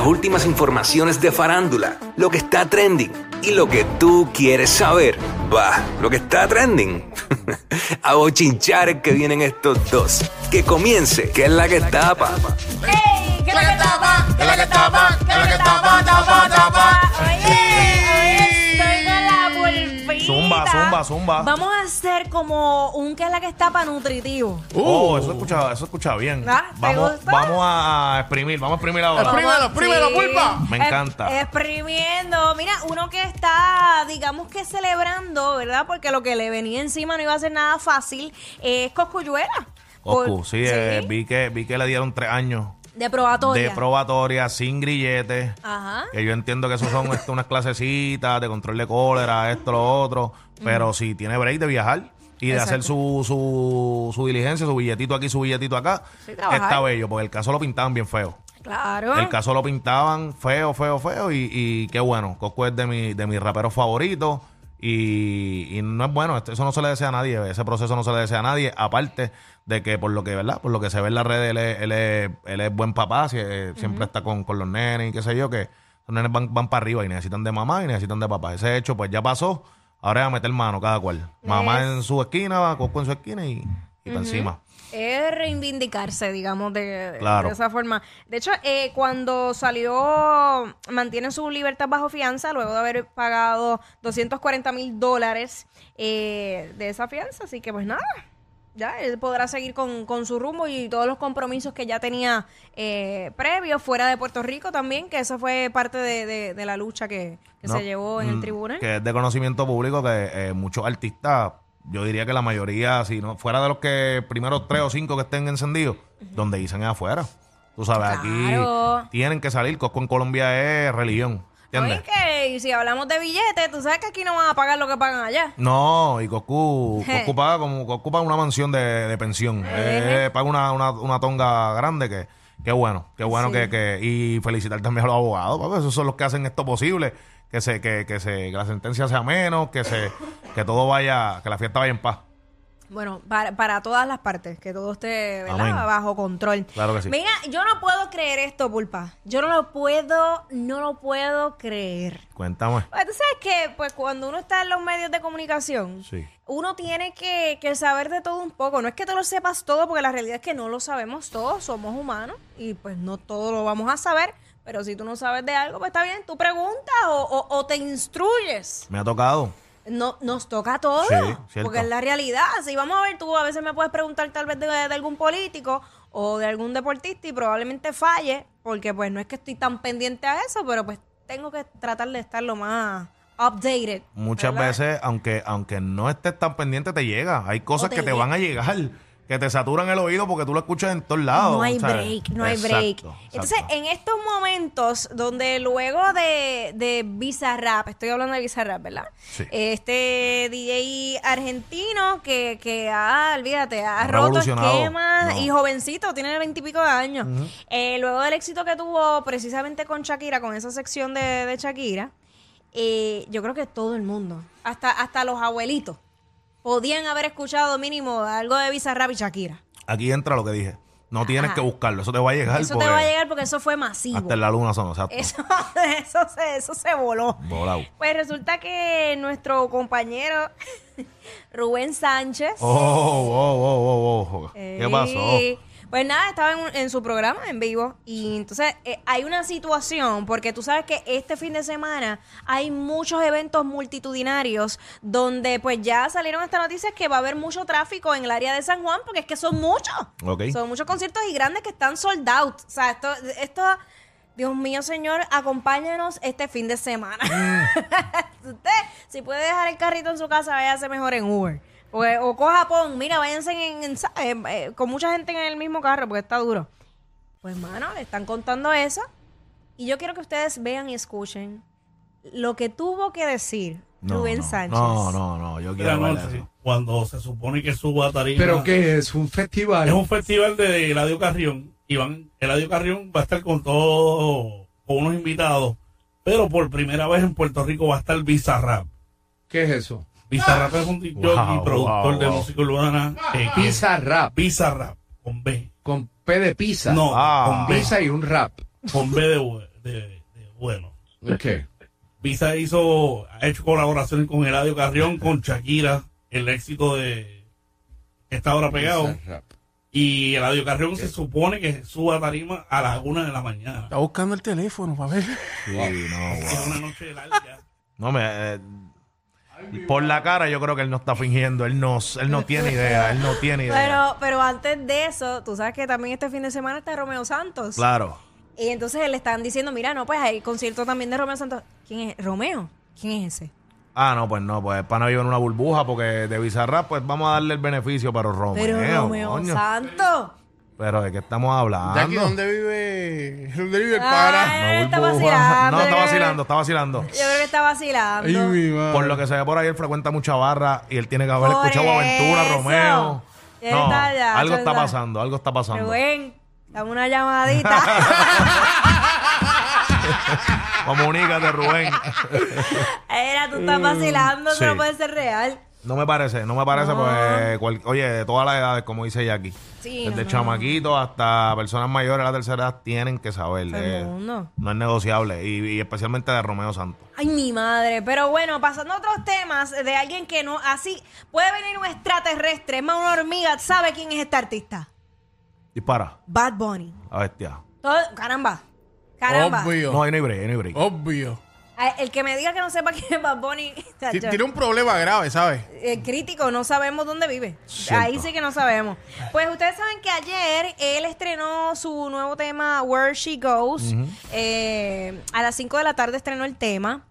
las últimas informaciones de farándula, lo que está trending y lo que tú quieres saber. Va, lo que está trending. A bochinchar que vienen estos dos. Que comience, que es la que tapa. ¡Ey! Zumba, zumba, zumba. Vamos a hacer como un que es la que está para nutritivo. Oh, eso escucha, eso escucha bien. Ah, ¿te Vamos, gusta? vamos a exprimir, vamos a exprimir ahora. Exprímelo, exprímelo, Sí. pulpa. Me Es- encanta. Exprimiendo. Mira, uno que está, digamos que celebrando, ¿verdad? Porque lo que le venía encima no iba a ser nada fácil. Es Coscuyuela. Coscu, Por- sí, eh, vi, que, vi que le dieron tres años De probatoria. de probatoria sin grilletes. Ajá. Que yo entiendo que eso son este, unas clasecitas de control de cólera, esto, lo otro. Pero si tiene break de viajar y de Exacto. hacer su, su, su diligencia, su billetito aquí, su billetito acá, Sí, está bello, porque el caso lo pintaban bien feo. Claro. El caso lo pintaban feo, feo, feo y, y qué bueno. Coscu es de, mi, de mis raperos favoritos y, y no es bueno. Eso no se le desea a nadie. Ese proceso no se le desea a nadie. Aparte de que por lo que, ¿verdad? Por lo que se ve en las redes, él es, él es, él es buen papá. eh, Siempre está con, con los nenes y qué sé yo, que los nenes van, van para arriba y necesitan de mamá y necesitan de papá. Ese hecho pues ya pasó. Ahora es a meter mano cada cual. Mamá Es- en su esquina, Coscu en su esquina y, y para encima. Es reivindicarse, digamos, de, Claro. de esa forma. De hecho, eh, cuando salió, mantiene su libertad bajo fianza, luego de haber pagado 240 mil dólares eh, de esa fianza. Así que, pues nada, ya él podrá seguir con, con su rumbo y todos los compromisos que ya tenía eh, previos fuera de Puerto Rico también, que eso fue parte de, de- de la lucha que, que No, se llevó en el mm, tribunal. Que es de conocimiento público que eh, muchos artistas, yo diría que la mayoría, si no fuera de los que primeros tres o cinco que estén encendidos, donde dicen es afuera. Tú sabes, Claro. aquí tienen que salir. Cosco en Colombia es religión. ¿Entiendes? que si hablamos de billetes, tú sabes que aquí no van a pagar lo que pagan allá. No, y Coscu. Coscu paga como Coscu paga una mansión de, de pensión. Eh, paga una, una, una tonga grande que, qué bueno, qué bueno Sí. que, que, y felicitar también a los abogados, papi, esos son los que hacen esto posible, que se, que, que se, que la sentencia sea menos, que se, que todo vaya, que la fiesta vaya en paz. Bueno, para, para todas las partes, que todo esté ¿verdad? Amén. bajo control. Claro que sí. Mira, yo no puedo creer esto, Pulpa. Yo no lo puedo, no lo puedo creer. Cuéntame. Pues, Tú sabes que pues, cuando uno está en los medios de comunicación, Sí. uno tiene que, que saber de todo un poco. No es que tú lo sepas todo, porque la realidad es que no lo sabemos todos, somos humanos y pues no todo lo vamos a saber. Pero si tú no sabes de algo, pues está bien, tú preguntas o, o- o te instruyes. Me ha tocado. No, nos toca a todos, Sí, porque es la realidad. Si vamos a ver, tú a veces me puedes preguntar tal vez de, de algún político o de algún deportista y probablemente falle, porque pues no es que estoy tan pendiente a eso, pero pues tengo que tratar de estar lo más updated. Muchas ¿verdad? veces, aunque, aunque no estés tan pendiente, te llega. Hay cosas te que te llega. van a llegar, que te saturan el oído porque tú lo escuchas en todos lados. No hay ¿sabes? break, no hay break. exacto. Entonces, en estos momentos donde luego de, de Bizarrap, estoy hablando de Bizarrap, ¿verdad? Sí. Este DJ argentino que, que ha, olvídate, ha Ha roto esquemas No. y jovencito, tiene veintipico de años. Eh, luego del éxito que tuvo precisamente con Shakira, con esa sección de, de Shakira, eh, yo creo que todo el mundo, hasta, hasta los abuelitos, podían haber escuchado mínimo algo de Bizarrap y Shakira. Aquí entra lo que dije. No tienes Ajá. que buscarlo, eso te va a llegar. Eso te va a llegar porque eso fue masivo. Hasta en la luna son, exacto. Eso, eso, se, eso se voló. Volado. Pues resulta que nuestro compañero Rubén Sánchez. Oh, oh, oh, oh, oh. ¿Qué eh, pasó? Pues nada, estaba en, un- en su programa en vivo y entonces eh, hay una situación, porque tú sabes que este fin de semana hay muchos eventos multitudinarios donde pues ya salieron estas noticias que va a haber mucho tráfico en el área de San Juan, porque es que son muchos. Ok. Son muchos conciertos y grandes que están sold out. O sea, esto, esto Dios mío, señor, acompáñanos este fin de semana. Mm. Usted, si puede dejar el carrito en su casa, váyase mejor en Uber. O, o coja Pon, mira, váyanse en, en- ¿sabes? Eh, con mucha gente en el mismo carro porque está duro. Pues, mano, le están contando eso. Y yo quiero que ustedes vean y escuchen lo que tuvo que decir No, Rubén no, Sánchez. No, no, no, yo quiero ver eso. cuando se supone que suba a tarima. ¿Pero qué es? ¿Un festival? Es un festival de Eladio Carrión. Y van, Eladio Carrión va a estar con todo, con unos invitados. Pero por primera vez en Puerto Rico va a estar Bizarrap. ¿Qué es eso? Bizarrap es un DJ Wow, productor wow, de wow. música urbana. eh, que es Pizza rap. Bizarrap, con B. Con P de pizza. No, Ah. con B. Pizza y un rap. Con B de, de, de bueno. ¿Qué? Visa hizo, ha hecho colaboraciones con Eladio Carrión, con Shakira, el éxito de Esta Hora Pegado. Y Eladio Carrión se supone que suba a tarima a las una de la mañana. Está buscando el teléfono para ver. Sí, no, Es wow. una noche larga. No, me, eh, por la cara yo creo que él no está fingiendo. Él no, él no tiene idea. Él no tiene idea. Pero, pero antes de eso, tú sabes que también este fin de semana está Romeo Santos. Claro. Y entonces le están diciendo, mira, no, pues hay concierto también de Romeo Santos. ¿Quién es? ¿Romeo? ¿Quién es ese? Ah, no, pues no, pues para no vivir en una burbuja porque de Bizarrap, pues vamos a darle el beneficio, pero Romeo. Pero Romeo coño. Santos. Pero de qué estamos hablando. Jackie, ¿dónde vive? ¿Dónde vive el Ah, para? Una está burbuja. vacilando, No, está vacilando, está vacilando. Yo creo que está vacilando. Ay, mi madre. Por lo que se ve por ahí, él frecuenta mucha barra y él tiene que haber Por escuchado Aventura, eso. Romeo. No, está, algo está está. pasando, algo está pasando. Rubén, dame una llamadita. Comunícate, Rubén. Era, tú estás vacilando, eso Sí. no puede ser real. No me parece, no me parece, pues, cual- oye, de todas las edades, como dice Jackie. Sí, Desde no, no. chamaquitos hasta personas mayores de la tercera edad tienen que saber. Todo el eh, mundo. no es negociable. Y, y especialmente de Romeo Santos. Ay, mi madre. Pero bueno, pasando a otros temas de alguien que no, así, puede venir un extraterrestre, es más una hormiga, ¿sabe quién es este artista? Dispara, Bad Bunny. a bestia. Todo, caramba. Caramba. Obvio. No, ahí no hay break, ahí no hay break. Obvio. El que me diga que no sepa quién es Bad Bunny, Tiene un problema grave, ¿sabes? el crítico, no sabemos dónde vive. Cierto. Ahí sí que no sabemos. Pues ustedes saben que ayer él estrenó su nuevo tema, Where She Goes. Eh, a las 5 de la tarde estrenó el tema.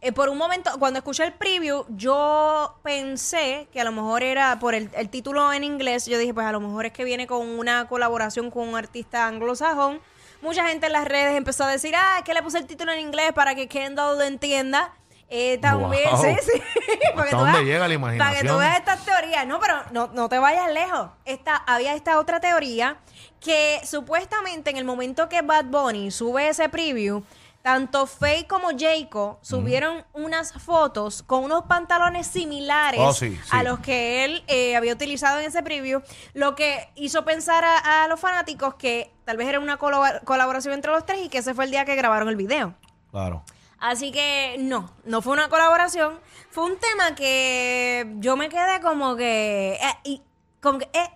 Eh, por un momento, cuando escuché el preview, yo pensé que a lo mejor era por el, el título en inglés. Yo dije, pues a lo mejor es que viene con una colaboración con un artista anglosajón. Mucha gente en las redes empezó a decir, ah, es que le puse el título en inglés para que Kendall lo entienda. Eh, también, Wow. sí, sí. ¿Hasta tú dónde veas- llega la Para que imaginación? tú veas estas teorías. No, pero no, no te vayas lejos. Esta, había esta otra teoría que supuestamente en el momento que Bad Bunny sube ese preview, tanto Faye como Jayco subieron unas fotos con unos pantalones similares Oh, sí, sí. a los que él eh, había utilizado en ese preview, lo que hizo pensar a, a los fanáticos que tal vez era una colab- colaboración entre los tres y que ese fue el día que grabaron el video. Claro. Así que no, no fue una colaboración. Fue un tema que yo me quedé como que. eh, y, como que eh,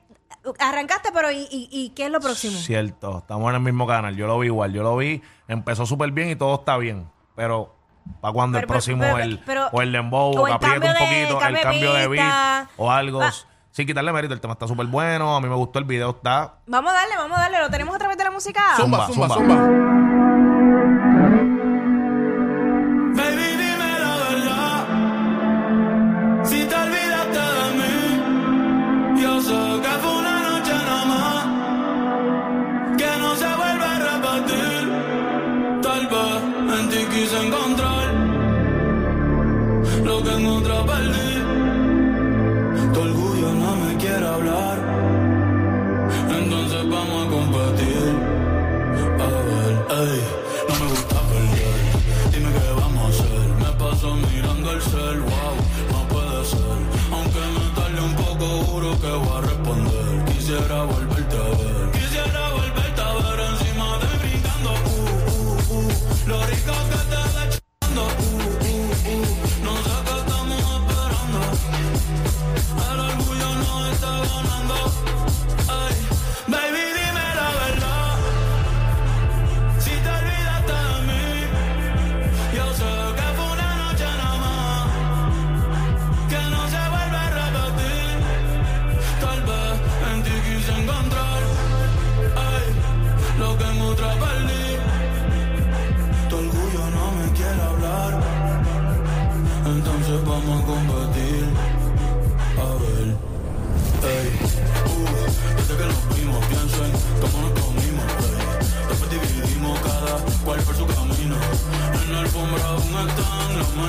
arrancaste, pero ¿y, y, y qué es lo próximo? Cierto, estamos en el mismo canal. Yo lo vi igual, yo lo vi, empezó súper bien y todo está bien. Pero, ¿para cuando el Pero, próximo, pero, el, pero- o el dembow, o o el que apriete un cambio de- poquito, cambio el de cambio de pista. beat o algo? Va- Sin quitarle mérito, el tema está súper bueno. A mí me gustó el video, está. Vamos a darle, vamos a darle. ¿Lo tenemos a través de la música? Zumba, Zumba, zumba, zumba. quisiera volver.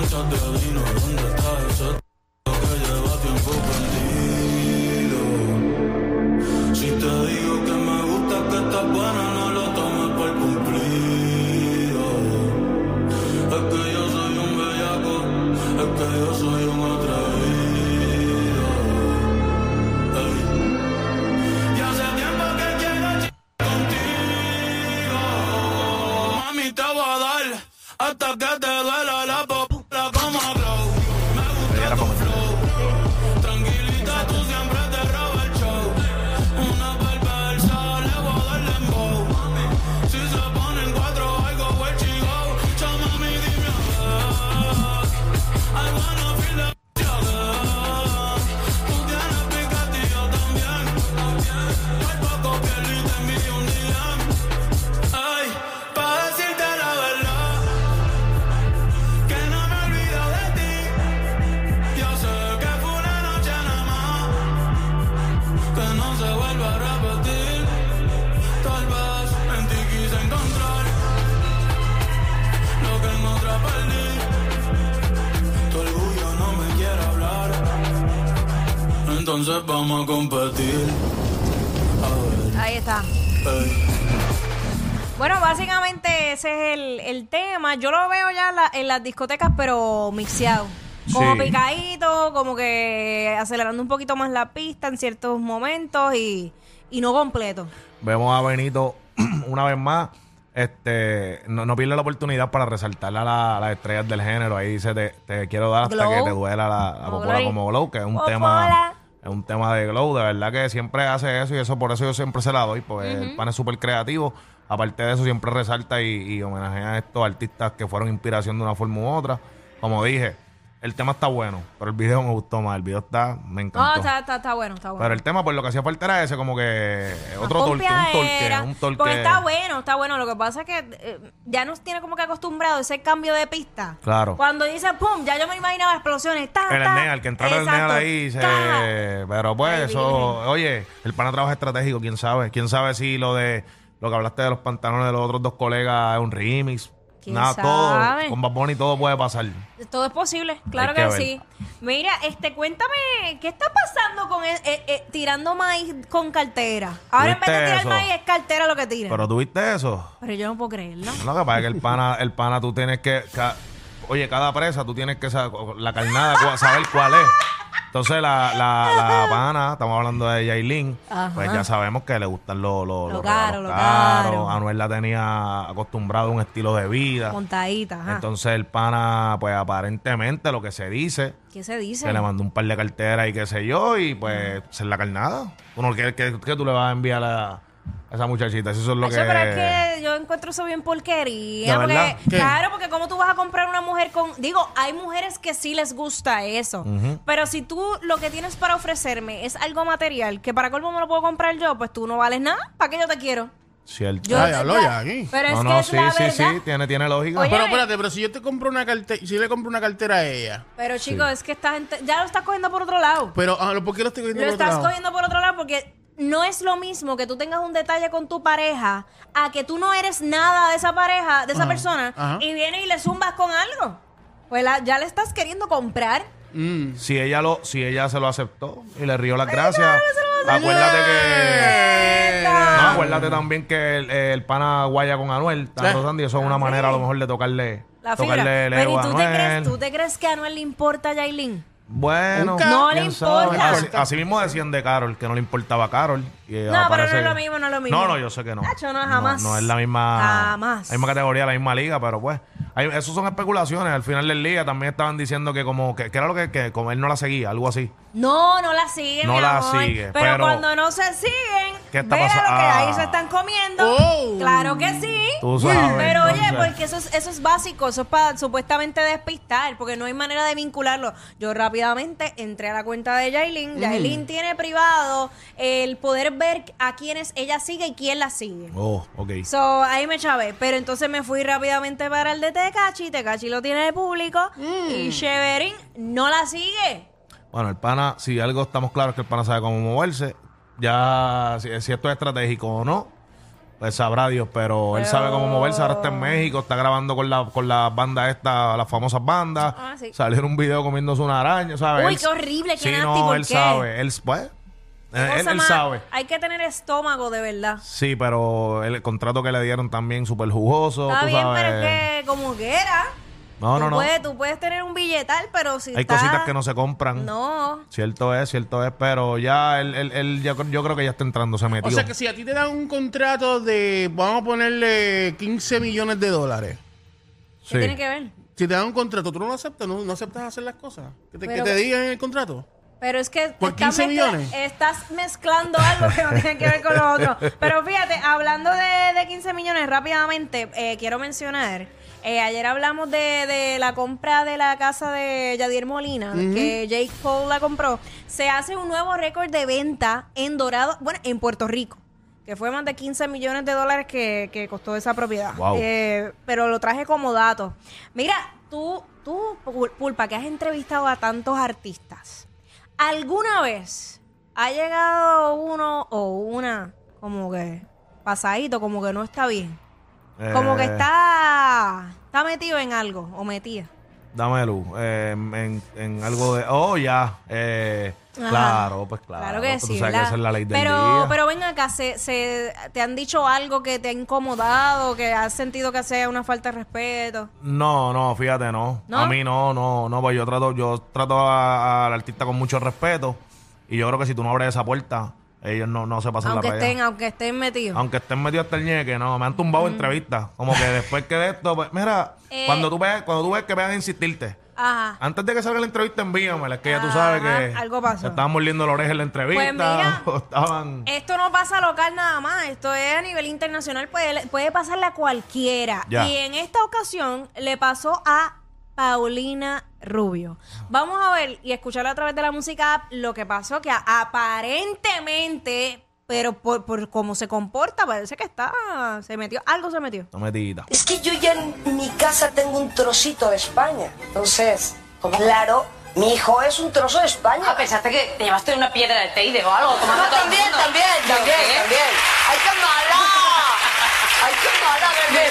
Están entonces vamos a competir. A ver, Ahí está. Bueno, básicamente ese es el, el tema. Yo lo veo ya en, la- en las discotecas, pero mixeado. Como Sí. picadito, como que acelerando un poquito más la pista en ciertos momentos y, y no completo. Vemos a Benito una vez más. Este, no, no pierde la oportunidad para resaltar a, la- a las estrellas del género. Ahí dice, te, te quiero dar hasta Glow. que te duela la, la Como popola Glory. como Glow, que es un Popola. tema es un tema de Glow. De verdad que siempre hace eso y eso por eso yo siempre se la doy, porque el pan es súper creativo. Aparte de eso, siempre resalta y, y homenajea a estos artistas que fueron inspiración de una forma u otra. Como dije, el tema está bueno, pero el video me gustó más. El video está, me encantó. No, está, está, está bueno, está bueno. Pero el tema, pues lo que hacía falta era ese, como que otro torque, un torque, un torque. Porque está bueno, está bueno. Lo que pasa es que eh, ya nos tiene como que acostumbrado ese cambio de pista. Claro. Cuando dice pum, ya yo me imaginaba explosiones. Ta, El ta. Ernea, el que entrara el. Ernea ahí, se... Pero pues Ay, eso, oye, el pana trabajo estratégico, quién sabe, quién sabe si lo de lo que hablaste de los pantalones de los otros dos colegas es un remix. ¿Quién Nada, sabe? todo, con Bad Bunny todo puede pasar. Todo es posible, claro que, sí. Mira, este, cuéntame, ¿qué está pasando con el- eh, eh, tirando maíz con cartera? Ahora en vez de ¿Viste tirar eso? maíz es cartera lo que tiran. Pero tú viste eso. Pero yo no puedo creerlo. Lo que pasa es que el pana, el pana tú tienes que, oye, cada presa tú tienes que saber la carnada, saber cuál es. Entonces la, la, la pana, estamos hablando de Yailin, Ajá. pues ya sabemos que le gustan los, los, Lo los caro, lo caros. caro. Anuel la tenía acostumbrado a un estilo de vida. Montadita, ajá. Entonces el pana, pues aparentemente lo que se dice, ¿Qué se dice? que le mandó un par de carteras y qué sé yo, y pues ser la carnada. Uno, ¿qué, qué, qué tú le vas a enviar a, a esa muchachita? Eso es lo Eso, que... pero es que yo encuentro eso bien porquería. ¿De porque, verdad? ¿Qué? claro, porque como tú vas a comprar una mujer con... Digo, hay mujeres que sí les gusta eso. Pero si tú lo que tienes para ofrecerme es algo material, que para colmo me lo puedo comprar yo, pues tú no vales nada. ¿Para qué yo te quiero? Cierto. Yo Ay, habló ya aquí. Pero no, es no, que es sí, la sí, verdad. sí, tiene, tiene lógica. Oye, Pero espérate, pero si yo te compro una cartera, si le compro una cartera a ella, Pero chicos, es que esta gente ya lo estás cogiendo por otro lado. pero ah, ¿por qué lo estoy cogiendo Lo por otro estás lado? cogiendo por otro lado porque no es lo mismo que tú tengas un detalle con tu pareja a que tú no eres nada de esa pareja, de esa persona, ajá. y vienes y le zumbas con algo. Pues la- ya le estás queriendo comprar. Mm. Si ella lo, si ella se lo aceptó y le rió las gracias, acuérdate que. No, acuérdate también que el, el pana guaya con Anuel, está Sí. rozando, y eso es una manera a lo mejor de tocarle, La fibra. tocarle el Pero ego ¿y a tú te, crees, tú te crees que a Anuel le importa a Yailin? Bueno. No le quién sabe. importa. Así, así mismo decían de Carol, que no le importaba a Carol. y No, pero aparece no es lo mismo, no es lo mismo. No, no, yo sé que no. Nacho, no, jamás. No, es la misma, Jamás. la misma categoría, la misma liga, pero pues. Hay, eso son especulaciones. Al final del liga también estaban diciendo que como que, que era lo que, que como él no la seguía, algo así. No, no la siguen. No mi la amor. sigue, Pero, pero- cuando no se siguen, ¿Qué está mira pasando? lo que ahí Ah. se están comiendo. Oh. Claro que sí. Tú sabes, Pero oye, entonces. porque eso es, eso es básico, eso es para supuestamente despistar, porque no hay manera de vincularlo. Yo rápidamente entré a la cuenta de Yailin. Yailin tiene privado el poder ver a quienes ella sigue y quién la sigue. Oh, ok. So, ahí me chavé. Pero entonces me fui rápidamente para el de Tecachi. Tecachi lo tiene de público. Y Cheverin no la sigue. Bueno, el pana, si algo estamos claros que el pana sabe cómo moverse, ya si, si esto es estratégico o no, pues sabrá Dios, pero, él sabe cómo moverse, ahora está en México, está grabando con la, con las bandas estas, las famosas bandas, Ah, sí. salió en un video comiéndose una araña, ¿sabes? Uy, Él- qué horrible, qué Sí, nasty, no, ¿por él qué? sabe, él, pues, él, cosa él sabe. Hay que tener estómago, de verdad. Sí, pero el contrato que le dieron también súper jugoso, Está tú bien, sabes. pero es que como quiera. No, tú no, no. Puedes, tú puedes tener un billetal, pero si Hay está- cositas que no se compran. No. Cierto es, cierto es, pero ya él, él, él ya, yo creo que ya está entrando, se metió. O sea que si a ti te dan un contrato de, vamos a ponerle 15 millones de dólares, ¿Qué Sí. tiene que ver? Si te dan un contrato, tú no lo aceptas, no, no aceptas hacer las cosas. Que te, que Pero- te digan en el contrato. Pero es que ¿Por estás 15 mezcla- millones? estás mezclando algo que no tiene que ver con lo otro. Pero fíjate, hablando de, de 15 millones, rápidamente, eh, quiero mencionar, eh, ayer hablamos de, de la compra de la casa de Yadier Molina, que Jake Paul la compró. Se hace un nuevo récord de venta en Dorado, bueno, en Puerto Rico. Que fue más de 15 millones de dólares que, que costó esa propiedad. Wow. Eh, pero lo traje como dato. Mira, tú, tú, Pul- Pulpa, que has entrevistado a tantos artistas. ¿Alguna vez ha llegado uno o una como que pasadito, como que no está bien? Como que Eh, está, está metido en algo o metida. Dame luz. eh, en, en algo de. Oh, ya. eh, claro, pues claro. Claro que Tú sí, sabes que ¿verdad? esa es la ley del pero, día. pero ven acá, se, se, ¿te han dicho algo que te ha incomodado, que has sentido que sea una falta de respeto? No, no, fíjate, no. ¿No? A mí no, no, no, pues yo trato, yo trato al artista con mucho respeto. Y yo creo que si tú no abres esa puerta, ellos no, no se pasan Aunque la raya. estén, aunque estén metidos. Aunque estén metidos hasta el ñeque, no, me han tumbado entrevistas. Como que después que de esto, pues, mira, Eh. cuando tú ves, cuando tú ves que vean a insistirte, Ajá. antes de que salga la entrevista, envíamela. Es que ya tú sabes que algo pasó. estaban mordiendo la oreja en la entrevista. Pues mira, o estaban. Esto no pasa local nada más, esto es a nivel internacional, puede, puede pasarle a cualquiera. Ya. Y en esta ocasión le pasó a Paulina Rubio. Vamos a ver y escuchar a través de la música app lo que pasó, que aparentemente, pero por, por cómo se comporta, parece que está, se metió, algo se metió. No metidita. Es que yo ya en mi casa tengo un trocito de España. Entonces, claro, mi hijo es un trozo de España. Ah, pensaste que te llevaste una piedra de Teide o algo. No, todo el también, también, ¿Pero también, qué? también. ¡Ay, qué mala! ¡Ay, qué mala, bebé!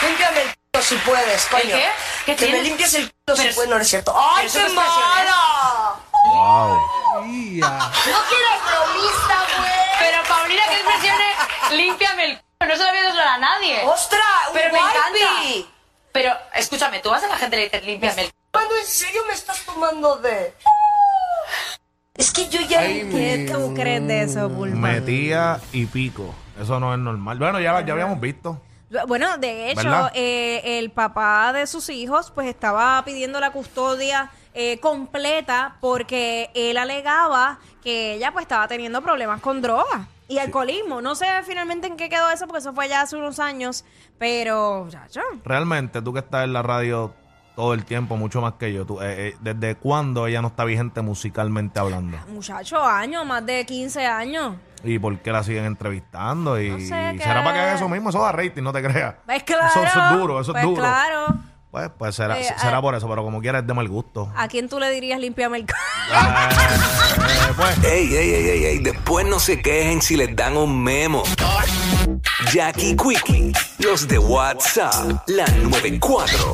Límpiame el c*** si puedes, coño. qué? ¿Qué que me limpies el c*** Pero si es- puedes, no es cierto. ¡Ay, qué es expresión, mala! Wow. No quieres bromista, güey. Pero Paulina, ¿qué expresiones? Límpiame el c***. No se lo había dado a nadie. ¡Ostras! un Pero me encanta. Pero, escúchame, tú vas a la gente y le dices, límpiame el c***. ¿Cuándo en serio me estás tomando de...? Es que yo ya... Ay, ¿Qué tú crees de eso, Pulpa? Metía y pico. Eso no es normal. Bueno, ya, ya habíamos visto. Bueno, de hecho, eh, el papá de sus hijos pues estaba pidiendo la custodia eh, completa porque él alegaba que ella pues estaba teniendo problemas con drogas y alcoholismo. No sé finalmente en qué quedó eso porque eso fue ya hace unos años, pero muchacho, Realmente, tú que estás en la radio todo el tiempo, mucho más que yo, tú, eh, eh, ¿desde cuándo ella no está vigente musicalmente hablando? muchacho, años, más de 15 años. ¿Y por qué la siguen entrevistando? Y No sé, será que- para que haga eso mismo, eso da rating, no te creas. Pues claro. Eso, eso es duro, eso pues es duro. claro. Pues, pues será, Eh, será ah. por eso, pero como quiera es de mal gusto. ¿A quién tú le dirías limpiame el c-? Eh, pues, Ey, ey, ey, ey, ey, después no se quejen si les dan un memo. Jackie Quickie, los de WhatsApp, la 94.